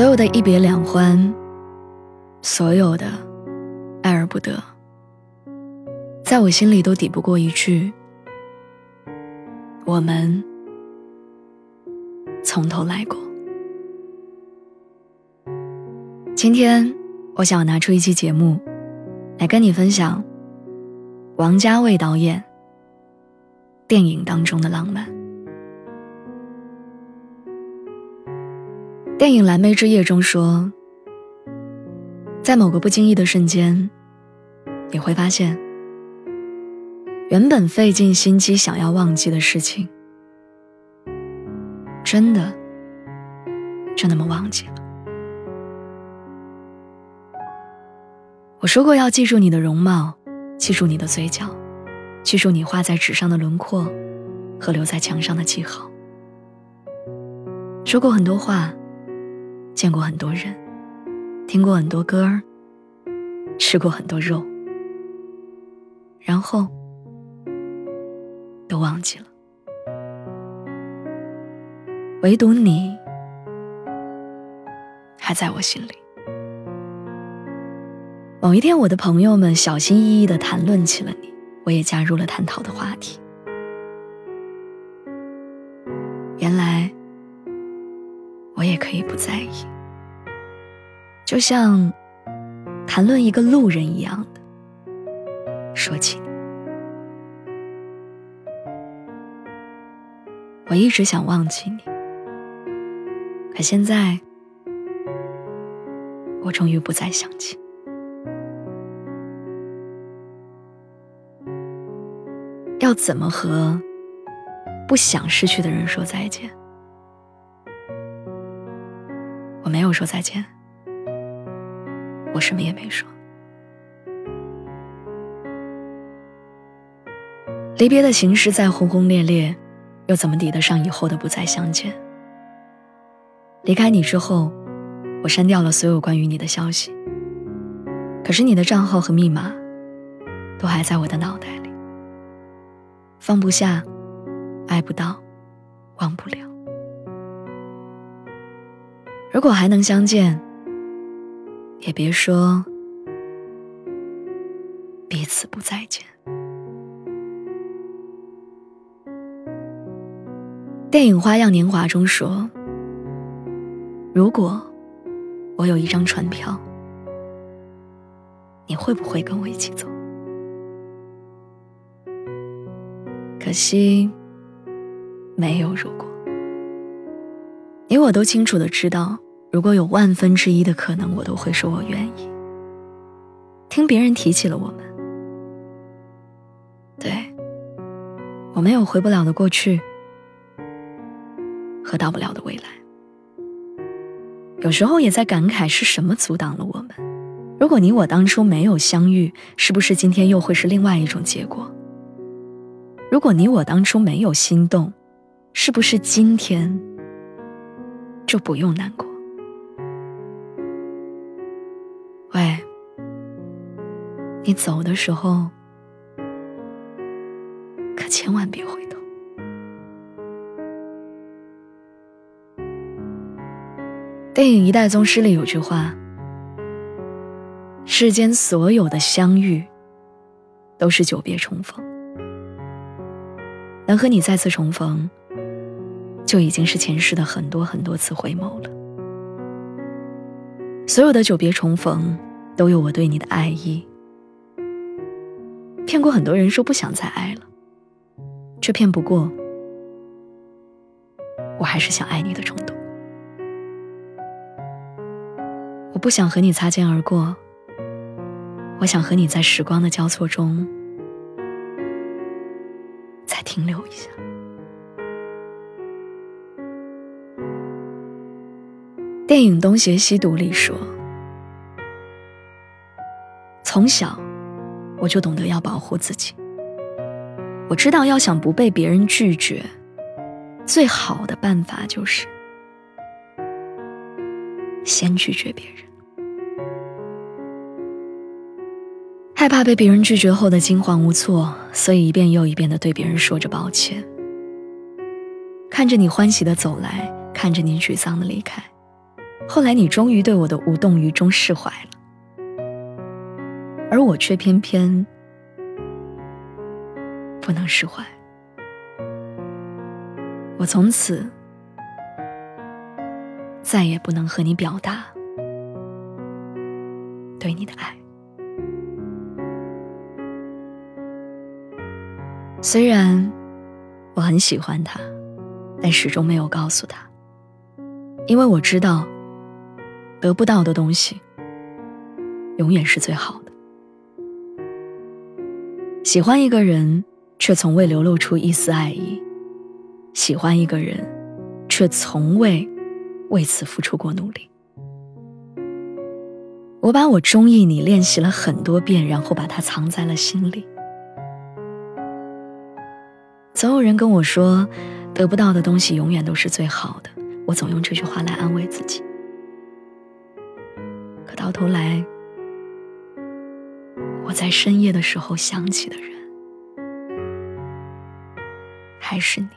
所有的一别两欢，所有的爱而不得，在我心里都抵不过一句“我们从头来过”。今天，我想拿出一期节目来跟你分享王家卫导演电影当中的浪漫。电影《蓝莓之夜》中说，在某个不经意的瞬间，你会发现，原本费尽心机想要忘记的事情，真的就那么忘记了。我说过要记住你的容貌，记住你的嘴角，记住你画在纸上的轮廓和留在墙上的记号，说过很多话。见过很多人，听过很多歌儿，吃过很多肉，然后都忘记了，唯独你还在我心里。某一天，我的朋友们小心翼翼的谈论起了你，我也加入了探讨的话题。原来。可以不在意，就像谈论一个路人一样的说起你。我一直想忘记你，可现在我终于不再想起。要怎么和不想失去的人说再见？没有说再见，我什么也没说。离别的形式再轰轰烈烈，又怎么抵得上以后的不再相见？离开你之后，我删掉了所有关于你的消息，可是你的账号和密码都还在我的脑袋里。放不下，爱不到，忘不了。如果还能相见，也别说彼此不再见。电影《花样年华》中说：“如果我有一张船票，你会不会跟我一起走？”可惜，没有如果。你我都清楚的知道，如果有万分之一的可能，我都会说我愿意。听别人提起了我们，对，我没有回不了的过去，和到不了的未来。有时候也在感慨是什么阻挡了我们？如果你我当初没有相遇，是不是今天又会是另外一种结果？如果你我当初没有心动，是不是今天？就不用难过。喂，你走的时候，可千万别回头。电影《一代宗师》里有句话：“世间所有的相遇，都是久别重逢。能和你再次重逢。”就已经是前世的很多很多次回眸了。所有的久别重逢，都有我对你的爱意。骗过很多人说不想再爱了，却骗不过。我还是想爱你的冲动。我不想和你擦肩而过。我想和你在时光的交错中，再停留一下。电影《东邪西毒》里说：“从小我就懂得要保护自己。我知道要想不被别人拒绝，最好的办法就是先拒绝别人。害怕被别人拒绝后的惊慌无措，所以一遍又一遍的对别人说着抱歉。看着你欢喜的走来，看着你沮丧的离开。”后来，你终于对我的无动于衷释怀了，而我却偏偏不能释怀。我从此再也不能和你表达对你的爱。虽然我很喜欢他，但始终没有告诉他，因为我知道。得不到的东西，永远是最好的。喜欢一个人，却从未流露出一丝爱意；喜欢一个人，却从未为此付出过努力。我把我中意你练习了很多遍，然后把它藏在了心里。总有人跟我说，得不到的东西永远都是最好的。我总用这句话来安慰自己。到头来，我在深夜的时候想起的人还是你。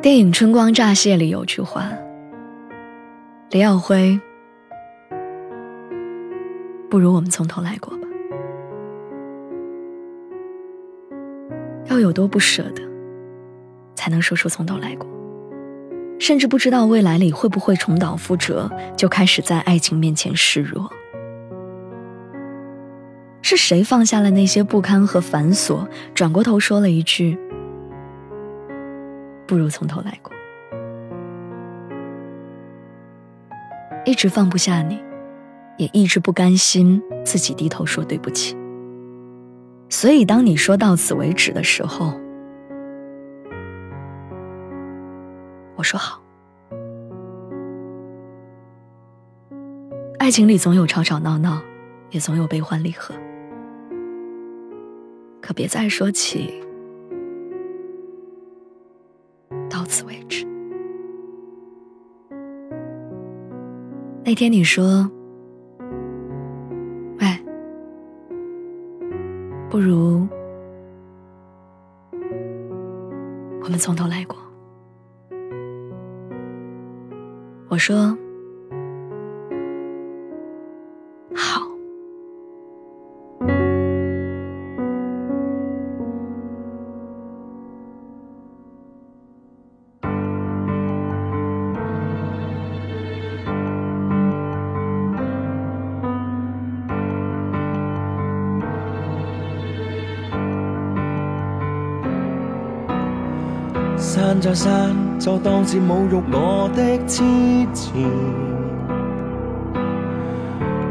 电影《春光乍泄》里有句话：“李耀辉，不如我们从头来过吧。”要有多不舍得，才能说出“从头来过”。甚至不知道未来里会不会重蹈覆辙，就开始在爱情面前示弱。是谁放下了那些不堪和繁琐，转过头说了一句：“不如从头来过。”一直放不下你，也一直不甘心自己低头说对不起。所以，当你说到此为止的时候。不好。爱情里总有吵吵闹闹，也总有悲欢离合，可别再说起。到此为止。那天你说：“喂，不如我们从头来过。”我说好。三就三。就当是侮辱我的痴缠，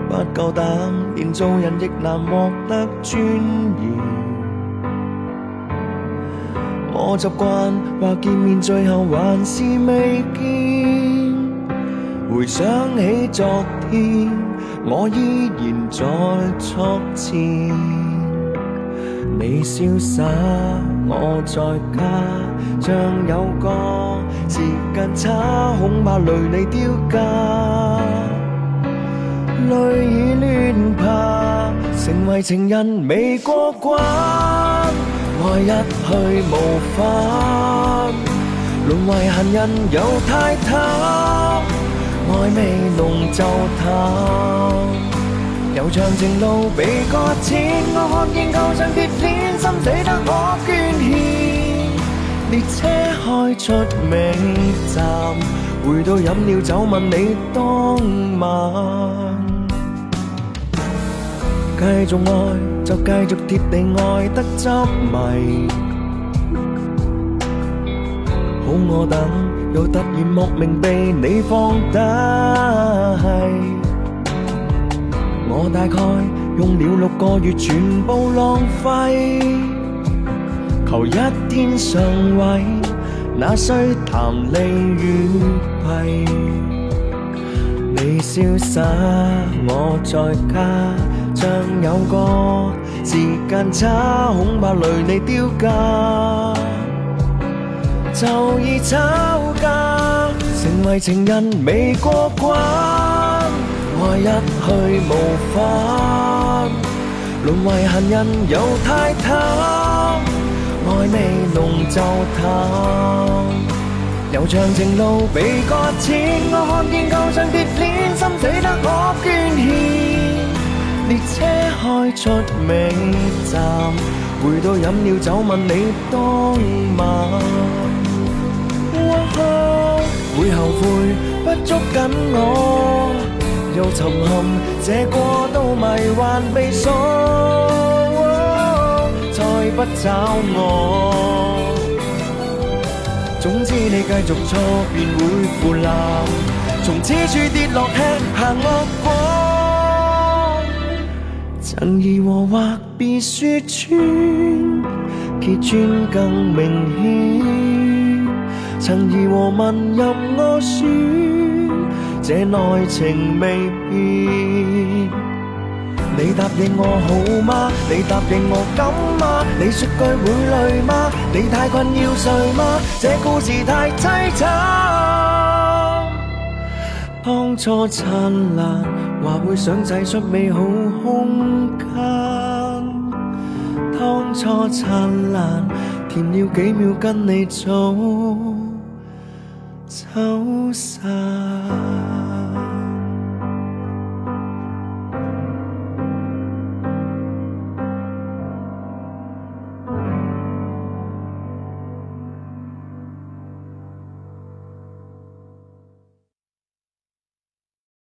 不够胆，连做人亦难获得尊严。我习惯，话见面最后还是未见，回想起昨天，我依然在错前。你潇洒，我在家，像有个。时间差恐怕累你丢架，泪已乱爬，成为情人未过关，爱一去无返，沦为闲人又太贪，爱未浓就淡，悠长情路被搁浅，我看见旧相铁片，心死得可捐献，列车。开出尾站，回到饮了酒问你当晚，继续爱就继续贴地爱得执迷，好我等又突然莫名被你放低，我大概用了六个月全部浪费，求一天上位。那需谈理与弊？你潇洒，我在家，像有个时间差，恐怕累你丢架，就已吵架，成为情人未过关，爱一去无返，沦为闲人又太贪。未浓就淡，悠长情路被搁浅。我看见旧相别脸，心死得可捐献。列车开出尾站，回到饮了酒问你当晚。会后悔不捉紧我，又沉陷，这过度迷幻未收。不找我，总之你继续错便会腐烂，从此处跌落吃下恶果。曾意和话别说穿，揭穿更明显。曾意和问任我选，这内情未变。你答应我好吗？你答应我敢吗？你说句会累吗？你太困要睡吗？这故事太凄惨。当初灿烂，话会想制出美好空间。当初灿烂，甜了几秒跟你走，走散。